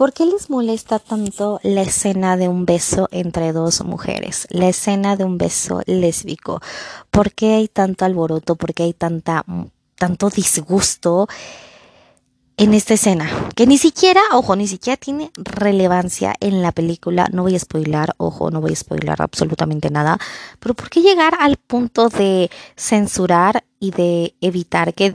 ¿Por qué les molesta tanto la escena de un beso entre dos mujeres? La escena de un beso lésbico. ¿Por qué hay tanto alboroto? ¿Por qué hay tanta, tanto disgusto en esta escena? Que ni siquiera, ojo, ni siquiera tiene relevancia en la película. No voy a spoilar, ojo, no voy a spoilar absolutamente nada. Pero ¿por qué llegar al punto de censurar y de evitar que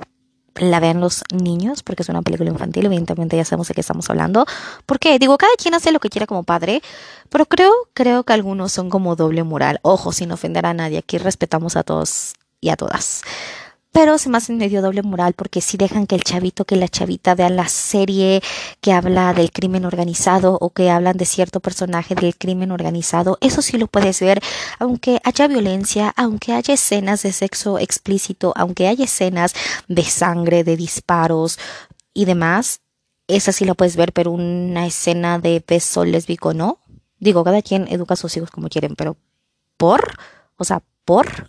la vean los niños, porque es una película infantil, evidentemente ya sabemos de qué estamos hablando. Porque digo, cada quien hace lo que quiera como padre, pero creo, creo que algunos son como doble moral. Ojo, sin ofender a nadie, aquí respetamos a todos y a todas pero se me hace medio doble moral porque si dejan que el chavito, que la chavita vean la serie que habla del crimen organizado o que hablan de cierto personaje del crimen organizado, eso sí lo puedes ver, aunque haya violencia, aunque haya escenas de sexo explícito, aunque haya escenas de sangre, de disparos y demás, esa sí la puedes ver, pero una escena de beso lésbico no. Digo, cada quien educa a sus hijos como quieren, pero ¿por? O sea, ¿por?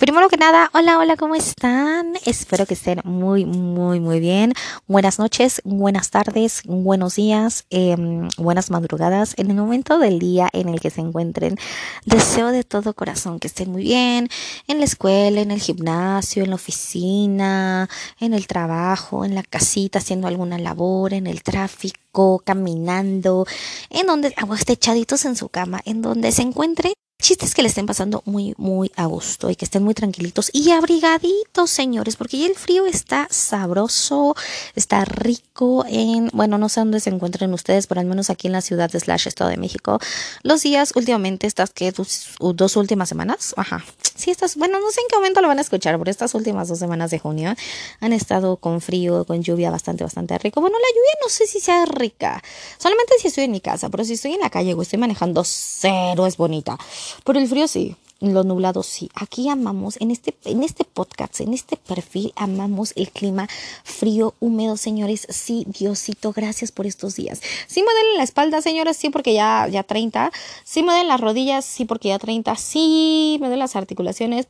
Primero que nada, hola, hola, ¿cómo están? Espero que estén muy, muy, muy bien. Buenas noches, buenas tardes, buenos días, em, buenas madrugadas. En el momento del día en el que se encuentren, deseo de todo corazón que estén muy bien en la escuela, en el gimnasio, en la oficina, en el trabajo, en la casita, haciendo alguna labor, en el tráfico, caminando, en donde, o echaditos en su cama, en donde se encuentren Chistes que le estén pasando muy, muy a gusto y que estén muy tranquilitos y abrigaditos, señores, porque ya el frío está sabroso, está rico en, bueno, no sé dónde se encuentren ustedes, pero al menos aquí en la ciudad de Slash, Estado de México, los días últimamente, estas que dos, dos últimas semanas, ajá, sí, estas, bueno, no sé en qué momento lo van a escuchar, pero estas últimas dos semanas de junio han estado con frío, con lluvia bastante, bastante rico. Bueno, la lluvia no sé si sea rica, solamente si estoy en mi casa, pero si estoy en la calle o estoy manejando, cero es bonita. Por el frío sí, lo nublado sí. Aquí amamos, en este, en este podcast, en este perfil, amamos el clima frío, húmedo, señores. Sí, Diosito, gracias por estos días. Sí me duele la espalda, señores, sí, porque ya, ya 30. Sí me duelen las rodillas, sí, porque ya 30. Sí, me duelen las articulaciones,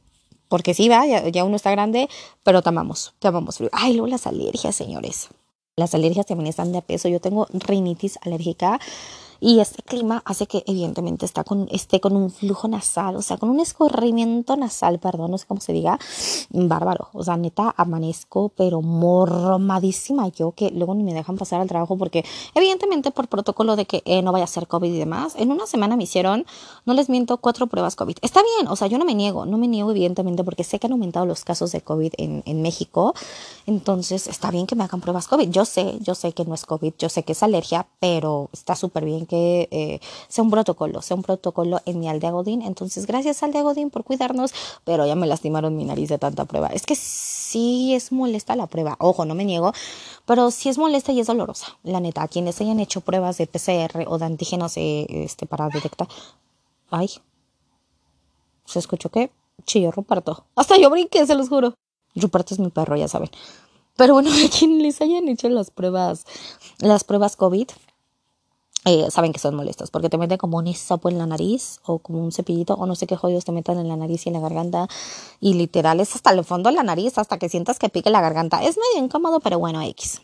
porque sí va, ya, uno está grande, pero te amamos, amamos frío. Ay, luego las alergias, señores. Las alergias también están de peso. Yo tengo rinitis alérgica. Y este clima hace que evidentemente está con, esté con un flujo nasal, o sea, con un escorrimiento nasal, perdón, no sé cómo se diga, bárbaro. O sea, neta, amanezco, pero mormadísima yo, que luego ni me dejan pasar al trabajo porque evidentemente por protocolo de que eh, no vaya a ser COVID y demás, en una semana me hicieron, no les miento, cuatro pruebas COVID. Está bien, o sea, yo no me niego, no me niego evidentemente porque sé que han aumentado los casos de COVID en, en México, entonces está bien que me hagan pruebas COVID. Yo sé, yo sé que no es COVID, yo sé que es alergia, pero está súper bien que eh, sea un protocolo, sea un protocolo en mi aldea Godín. Entonces, gracias aldea Godín por cuidarnos, pero ya me lastimaron mi nariz de tanta prueba. Es que sí es molesta la prueba, ojo, no me niego, pero sí es molesta y es dolorosa, la neta. A quienes hayan hecho pruebas de PCR o de antígenos eh, este, para detectar. Ay, ¿se escuchó qué? Chillo, Ruperto. Hasta yo brinqué, se los juro. Ruperto es mi perro, ya saben. Pero bueno, a quienes les hayan hecho las pruebas, las pruebas COVID, eh, saben que son molestos porque te meten como un hisopo en la nariz o como un cepillito o no sé qué jodidos te metan en la nariz y en la garganta y literal es hasta el fondo de la nariz hasta que sientas que pique la garganta. Es medio incómodo, pero bueno, X.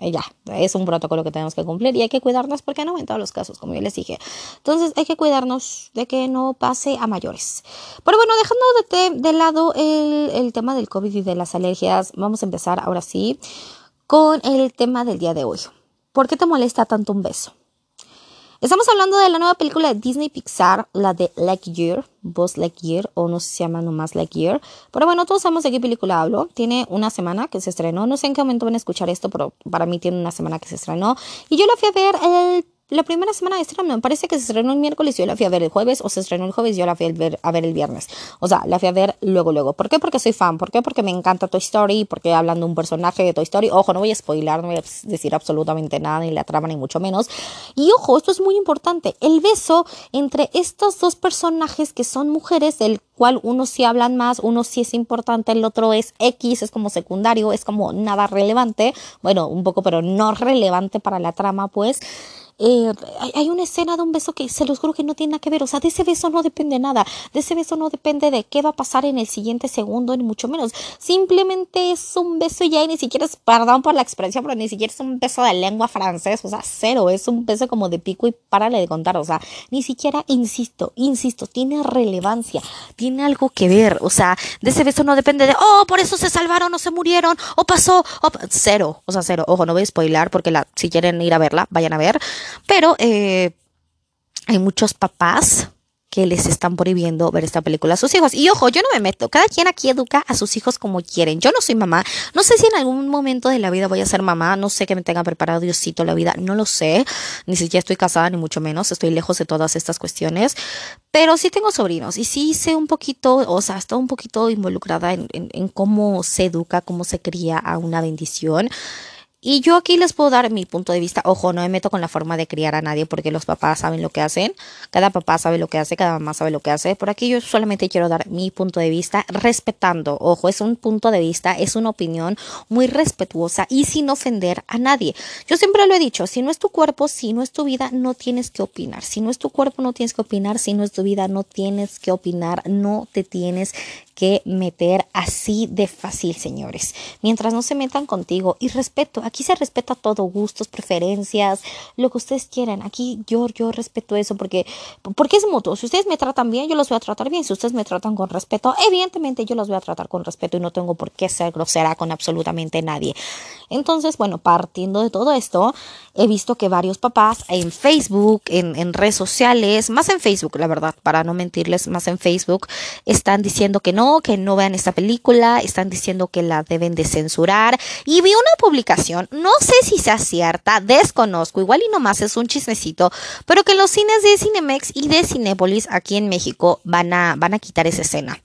Eh, ya, es un protocolo que tenemos que cumplir y hay que cuidarnos porque no en todos los casos, como yo les dije. Entonces hay que cuidarnos de que no pase a mayores. Pero bueno, dejando de, de lado el, el tema del COVID y de las alergias, vamos a empezar ahora sí con el tema del día de hoy. ¿Por qué te molesta tanto un beso? Estamos hablando de la nueva película de Disney Pixar, la de Lightyear, Buzz Lightyear, o no sé si se llama nomás Lightyear. Pero bueno, todos sabemos de qué película hablo. Tiene una semana que se estrenó. No sé en qué momento van a escuchar esto, pero para mí tiene una semana que se estrenó. Y yo la fui a ver el la primera semana de estreno, me parece que se estrenó el miércoles, yo la fui a ver el jueves, o se estrenó el jueves, yo la fui a ver, a ver el viernes. O sea, la fui a ver luego, luego. ¿Por qué? Porque soy fan. ¿Por qué? Porque me encanta Toy Story, porque hablan de un personaje de Toy Story. Ojo, no voy a spoilar, no voy a decir absolutamente nada, ni la trama, ni mucho menos. Y ojo, esto es muy importante. El beso entre estos dos personajes que son mujeres, del cual uno sí hablan más, uno sí es importante, el otro es X, es como secundario, es como nada relevante. Bueno, un poco, pero no relevante para la trama, pues eh, hay, una escena de un beso que se los juro que no tiene nada que ver. O sea, de ese beso no depende nada. De ese beso no depende de qué va a pasar en el siguiente segundo, ni mucho menos. Simplemente es un beso ya y ni siquiera es, perdón por la expresión, pero ni siquiera es un beso de lengua francés. O sea, cero. Es un beso como de pico y párale de contar. O sea, ni siquiera, insisto, insisto, tiene relevancia. Tiene algo que ver. O sea, de ese beso no depende de, oh, por eso se salvaron o se murieron o pasó. O cero. O sea, cero. Ojo, no voy a spoilar porque la, si quieren ir a verla, vayan a ver. Pero eh, hay muchos papás que les están prohibiendo ver esta película a sus hijos. Y ojo, yo no me meto. Cada quien aquí educa a sus hijos como quieren. Yo no soy mamá. No sé si en algún momento de la vida voy a ser mamá. No sé que me tenga preparado Diosito la vida. No lo sé. Ni siquiera estoy casada, ni mucho menos. Estoy lejos de todas estas cuestiones. Pero sí tengo sobrinos. Y sí sé un poquito, o sea, estoy un poquito involucrada en, en cómo se educa, cómo se cría a una bendición. Y yo aquí les puedo dar mi punto de vista. Ojo, no me meto con la forma de criar a nadie porque los papás saben lo que hacen. Cada papá sabe lo que hace, cada mamá sabe lo que hace. Por aquí yo solamente quiero dar mi punto de vista respetando. Ojo, es un punto de vista, es una opinión muy respetuosa y sin ofender a nadie. Yo siempre lo he dicho, si no es tu cuerpo, si no es tu vida, no tienes que opinar. Si no es tu cuerpo, no tienes que opinar. Si no es tu vida, no tienes que opinar. No te tienes que meter así de fácil, señores. Mientras no se metan contigo y respeto, aquí se respeta todo, gustos, preferencias, lo que ustedes quieran. Aquí yo yo respeto eso porque porque es mutuo. Si ustedes me tratan bien, yo los voy a tratar bien. Si ustedes me tratan con respeto, evidentemente yo los voy a tratar con respeto y no tengo por qué ser grosera con absolutamente nadie. Entonces, bueno, partiendo de todo esto, he visto que varios papás en Facebook, en, en redes sociales, más en Facebook, la verdad, para no mentirles, más en Facebook, están diciendo que no que no vean esta película, están diciendo que la deben de censurar. Y vi una publicación, no sé si sea cierta, desconozco, igual y nomás es un chismecito, pero que los cines de Cinemex y de Cinépolis aquí en México van a, van a quitar esa escena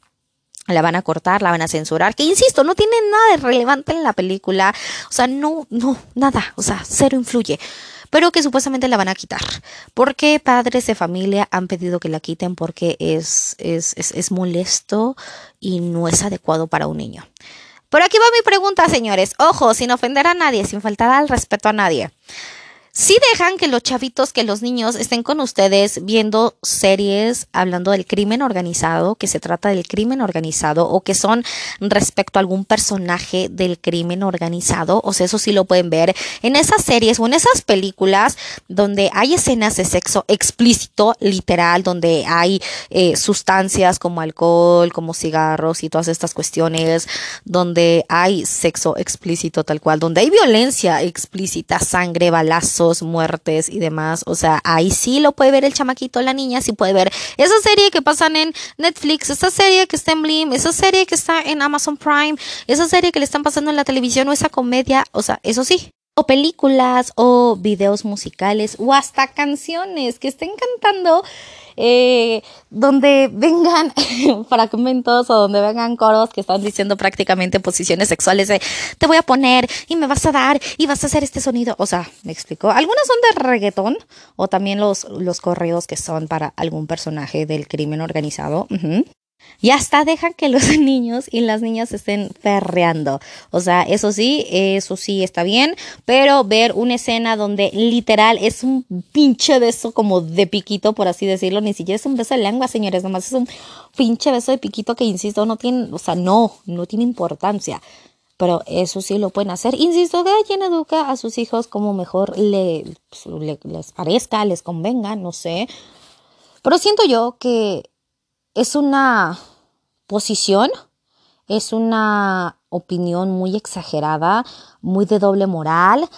la van a cortar, la van a censurar, que insisto, no tiene nada de relevante en la película, o sea, no, no, nada, o sea, cero influye pero que supuestamente la van a quitar. Porque padres de familia han pedido que la quiten porque es, es, es, es molesto y no es adecuado para un niño. Por aquí va mi pregunta, señores. Ojo, sin ofender a nadie, sin faltar al respeto a nadie sí dejan que los chavitos, que los niños estén con ustedes viendo series hablando del crimen organizado, que se trata del crimen organizado o que son respecto a algún personaje del crimen organizado. O sea, eso sí lo pueden ver en esas series o en esas películas donde hay escenas de sexo explícito, literal, donde hay eh, sustancias como alcohol, como cigarros y todas estas cuestiones, donde hay sexo explícito tal cual, donde hay violencia explícita, sangre, balazos muertes y demás. O sea, ahí sí lo puede ver el chamaquito, la niña sí puede ver esa serie que pasan en Netflix, esa serie que está en Blim, esa serie que está en Amazon Prime, esa serie que le están pasando en la televisión o esa comedia. O sea, eso sí, o películas o videos musicales o hasta canciones que estén cantando eh, donde vengan fragmentos o donde vengan coros que están diciendo prácticamente posiciones sexuales de te voy a poner y me vas a dar y vas a hacer este sonido. O sea, me explico. Algunas son de reggaetón o también los, los correos que son para algún personaje del crimen organizado. Y hasta dejan que los niños y las niñas estén ferreando. O sea, eso sí, eso sí está bien, pero ver una escena donde literal es un pinche beso como de piquito, por así decirlo, ni siquiera es un beso de lengua, señores, nomás es un pinche beso de piquito que, insisto, no tiene, o sea, no, no tiene importancia. Pero eso sí lo pueden hacer. Insisto, cada quien educa a sus hijos como mejor le, les parezca, les convenga, no sé. Pero siento yo que es una posición, es una opinión muy exagerada, muy de doble moral.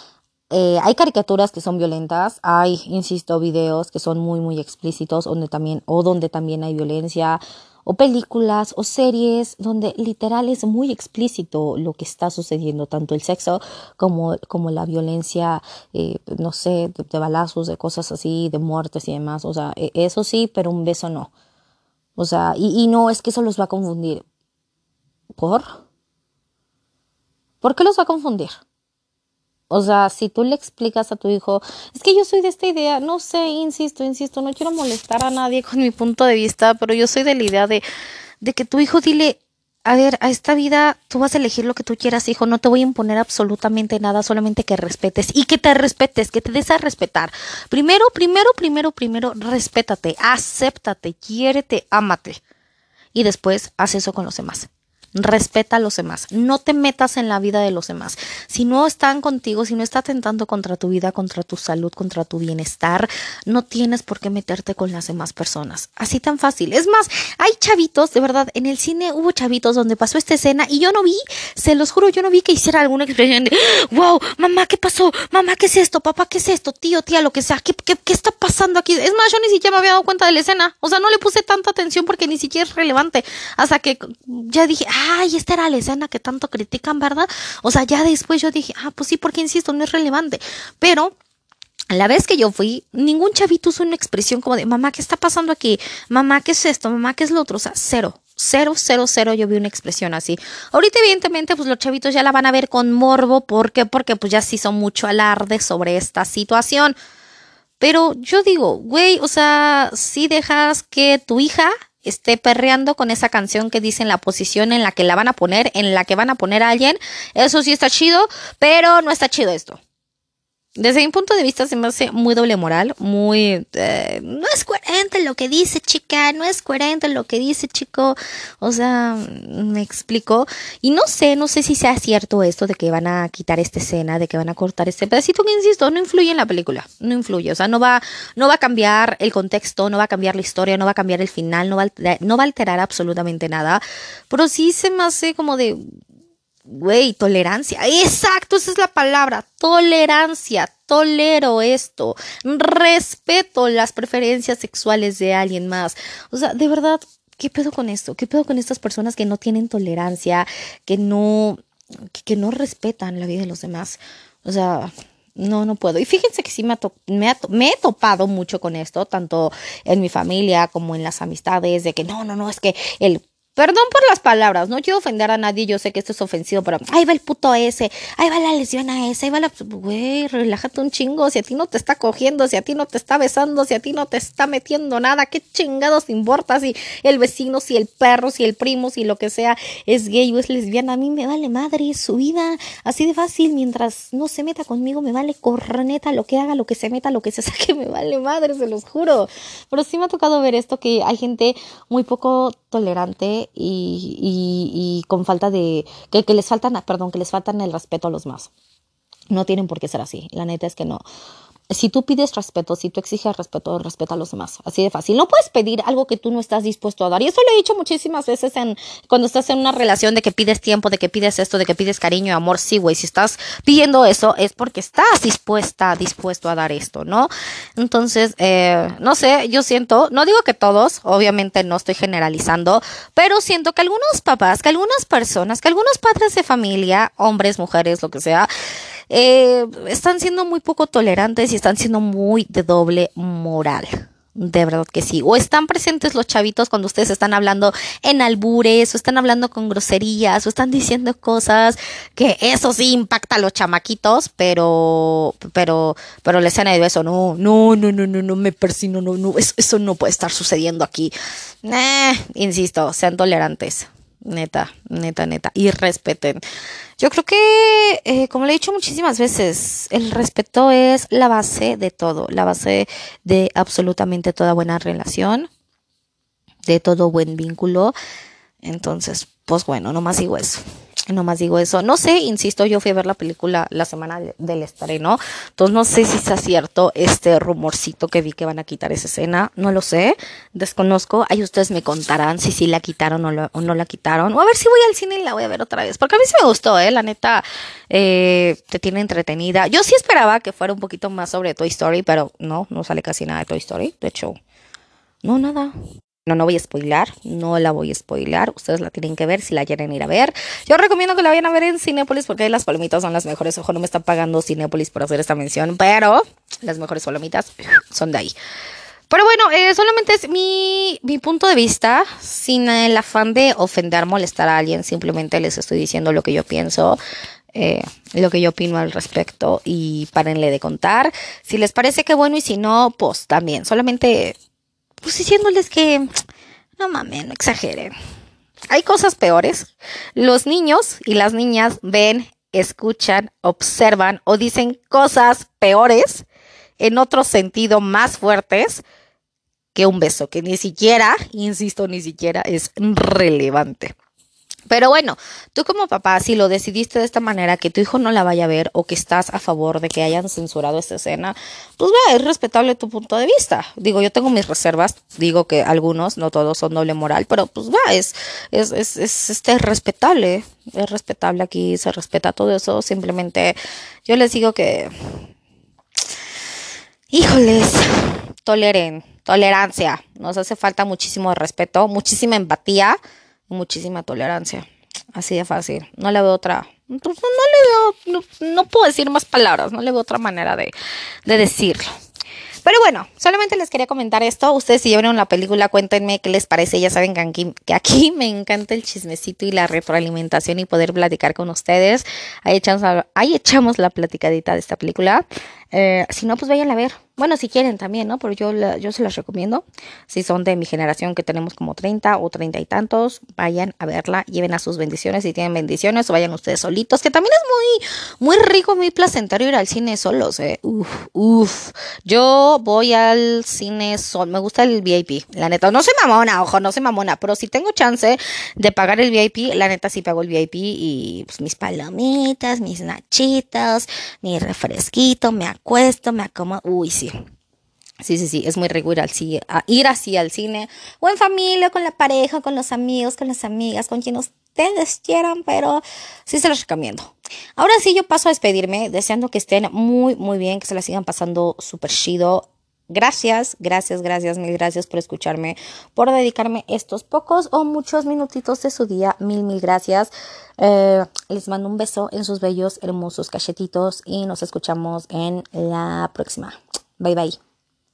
Eh, hay caricaturas que son violentas, hay, insisto, videos que son muy, muy explícitos, donde también, o donde también hay violencia, o películas o series donde literal es muy explícito lo que está sucediendo, tanto el sexo como, como la violencia, eh, no sé, de, de, balazos, de cosas así, de muertes y demás. O sea, e, eso sí, pero un beso no. O sea, y, y no es que eso los va a confundir. ¿Por? ¿Por qué los va a confundir? O sea, si tú le explicas a tu hijo, es que yo soy de esta idea, no sé, insisto, insisto, no quiero molestar a nadie con mi punto de vista, pero yo soy de la idea de, de que tu hijo dile, a ver, a esta vida tú vas a elegir lo que tú quieras, hijo, no te voy a imponer absolutamente nada, solamente que respetes y que te respetes, que te des a respetar. Primero, primero, primero, primero, respétate, acéptate, quiérete, ámate. Y después haz eso con los demás. Respeta a los demás. No te metas en la vida de los demás. Si no están contigo, si no está atentando contra tu vida, contra tu salud, contra tu bienestar, no tienes por qué meterte con las demás personas. Así tan fácil. Es más, hay chavitos, de verdad, en el cine hubo chavitos donde pasó esta escena y yo no vi, se los juro, yo no vi que hiciera alguna expresión de, wow, mamá, ¿qué pasó? Mamá, ¿qué es esto? Papá, ¿qué es esto? Tío, tía, lo que sea. ¿Qué, qué, qué está pasando aquí? Es más, yo ni siquiera me había dado cuenta de la escena. O sea, no le puse tanta atención porque ni siquiera es relevante. Hasta que ya dije, ay, esta era la escena que tanto critican, ¿verdad? O sea, ya después yo dije, ah, pues sí, porque insisto, no es relevante. Pero la vez que yo fui, ningún chavito usó una expresión como de, mamá, ¿qué está pasando aquí? Mamá, ¿qué es esto? Mamá, ¿qué es lo otro? O sea, cero. Cero, cero, cero, yo vi una expresión así. Ahorita, evidentemente, pues los chavitos ya la van a ver con morbo. ¿Por qué? Porque pues ya se hizo mucho alarde sobre esta situación. Pero yo digo, güey, o sea, si dejas que tu hija esté perreando con esa canción que dice en la posición en la que la van a poner, en la que van a poner a alguien, eso sí está chido, pero no está chido esto. Desde mi punto de vista se me hace muy doble moral, muy... Eh, no es coherente lo que dice chica, no es coherente lo que dice chico, o sea, me explico. Y no sé, no sé si sea cierto esto de que van a quitar esta escena, de que van a cortar este pedacito. Que, insisto, no influye en la película, no influye, o sea, no va, no va a cambiar el contexto, no va a cambiar la historia, no va a cambiar el final, no va no va a alterar absolutamente nada, pero sí se me hace como de güey, tolerancia. Exacto, esa es la palabra, tolerancia. Tolero esto, respeto las preferencias sexuales de alguien más. O sea, de verdad, ¿qué pedo con esto? ¿Qué pedo con estas personas que no tienen tolerancia, que no, que, no respetan la vida de los demás? O sea, no, no puedo. Y fíjense que sí me, me, me, he topado mucho con esto, tanto en mi familia como en las amistades, de que no, no, no, es que el Perdón por las palabras, no quiero ofender a nadie, yo sé que esto es ofensivo, pero ahí va el puto ese, ahí va la lesbiana ese, ahí va la... Güey, relájate un chingo, si a ti no te está cogiendo, si a ti no te está besando, si a ti no te está metiendo nada, qué chingados importa si el vecino, si el perro, si el primo, si lo que sea es gay o es lesbiana, a mí me vale madre su vida, así de fácil, mientras no se meta conmigo, me vale corneta lo que haga, lo que se meta, lo que se saque, me vale madre, se los juro. Pero sí me ha tocado ver esto, que hay gente muy poco tolerante y, y, con falta de, que, que les faltan, perdón, que les faltan el respeto a los más. No tienen por qué ser así. La neta es que no si tú pides respeto, si tú exiges respeto, respeta a los demás. Así de fácil. No puedes pedir algo que tú no estás dispuesto a dar. Y eso lo he dicho muchísimas veces en cuando estás en una relación de que pides tiempo, de que pides esto, de que pides cariño, amor. Sí, güey. Si estás pidiendo eso es porque estás dispuesta, dispuesto a dar esto, ¿no? Entonces, eh, no sé, yo siento, no digo que todos, obviamente no estoy generalizando, pero siento que algunos papás, que algunas personas, que algunos padres de familia, hombres, mujeres, lo que sea, eh, están siendo muy poco tolerantes y están siendo muy de doble moral. De verdad que sí. O están presentes los chavitos cuando ustedes están hablando en albures, o están hablando con groserías, o están diciendo cosas que eso sí impacta a los chamaquitos, pero, pero, pero la escena de eso, no, no, no, no, no, no, me persino, no, no, eso, eso no puede estar sucediendo aquí. Eh, insisto, sean tolerantes. Neta, neta, neta. Y respeten. Yo creo que, eh, como le he dicho muchísimas veces, el respeto es la base de todo, la base de absolutamente toda buena relación, de todo buen vínculo. Entonces, pues bueno, nomás digo eso. Nomás digo eso. No sé, insisto, yo fui a ver la película la semana del estreno. Entonces no sé si sea cierto este rumorcito que vi que van a quitar esa escena. No lo sé. Desconozco. Ahí ustedes me contarán si sí la quitaron o, no la quitaron. O a ver si voy al cine y la voy a ver otra vez. Porque a mí sí me gustó, eh. La neta, eh, te tiene entretenida. Yo sí esperaba que fuera un poquito más sobre Toy Story, pero no, no sale casi nada de Toy Story. De hecho, no, nada. No, no voy a spoilar, no la voy a spoilar. Ustedes la tienen que ver si la quieren ir a ver. Yo recomiendo que la vayan a ver en Cinépolis porque las palomitas son las mejores. Ojo, no me está pagando Cinépolis por hacer esta mención, pero las mejores palomitas son de ahí. Pero bueno, eh, solamente es mi, mi punto de vista, sin el afán de ofender, molestar a alguien. Simplemente les estoy diciendo lo que yo pienso. Eh, lo que yo opino al respecto y párenle de contar. Si les parece que bueno y si no, pues también. Solamente pues diciéndoles que no mames, no exageren. hay cosas peores. Los niños y las niñas ven, escuchan, observan o dicen cosas peores en otro sentido más fuertes que un beso, que ni siquiera, insisto, ni siquiera es relevante. Pero bueno, tú como papá, si lo decidiste de esta manera, que tu hijo no la vaya a ver o que estás a favor de que hayan censurado esta escena, pues vea, es respetable tu punto de vista. Digo, yo tengo mis reservas, digo que algunos, no todos son doble moral, pero pues va, es, es, es, es este, respetable, es respetable aquí, se respeta todo eso. Simplemente yo les digo que, híjoles, toleren, tolerancia, nos hace falta muchísimo respeto, muchísima empatía muchísima tolerancia. Así de fácil. No le veo otra. Pues, no, le veo. No, puedo decir más palabras. No le veo otra manera de, de decirlo. Pero bueno, solamente les quería comentar esto. Ustedes si vieron la película, cuéntenme qué les parece. Ya saben que aquí, que aquí me encanta el chismecito y la retroalimentación y poder platicar con ustedes. Ahí echamos, ahí echamos la platicadita de esta película. Eh, si no, pues vayan a ver. Bueno, si quieren también, ¿no? Pero yo, yo se las recomiendo. Si son de mi generación, que tenemos como 30 o 30 y tantos, vayan a verla, lleven a sus bendiciones. Si tienen bendiciones, o vayan ustedes solitos, que también es muy, muy rico, muy placentero ir al cine solos, ¿eh? Uf, uf. Yo voy al cine solo. Me gusta el VIP, la neta. No soy mamona, ojo, no soy mamona, pero si tengo chance de pagar el VIP, la neta sí pago el VIP y pues mis palomitas, mis nachitas, mi refresquito, me acuesto, me acomodo. Uy, sí. Sí, sí, sí, es muy ir, al, ir así al cine o en familia, con la pareja, con los amigos, con las amigas, con quien ustedes quieran, pero sí se los recomiendo. Ahora sí, yo paso a despedirme, deseando que estén muy, muy bien, que se la sigan pasando súper chido. Gracias, gracias, gracias, mil gracias por escucharme, por dedicarme estos pocos o muchos minutitos de su día. Mil, mil gracias. Eh, les mando un beso en sus bellos, hermosos cachetitos y nos escuchamos en la próxima. Bye bye.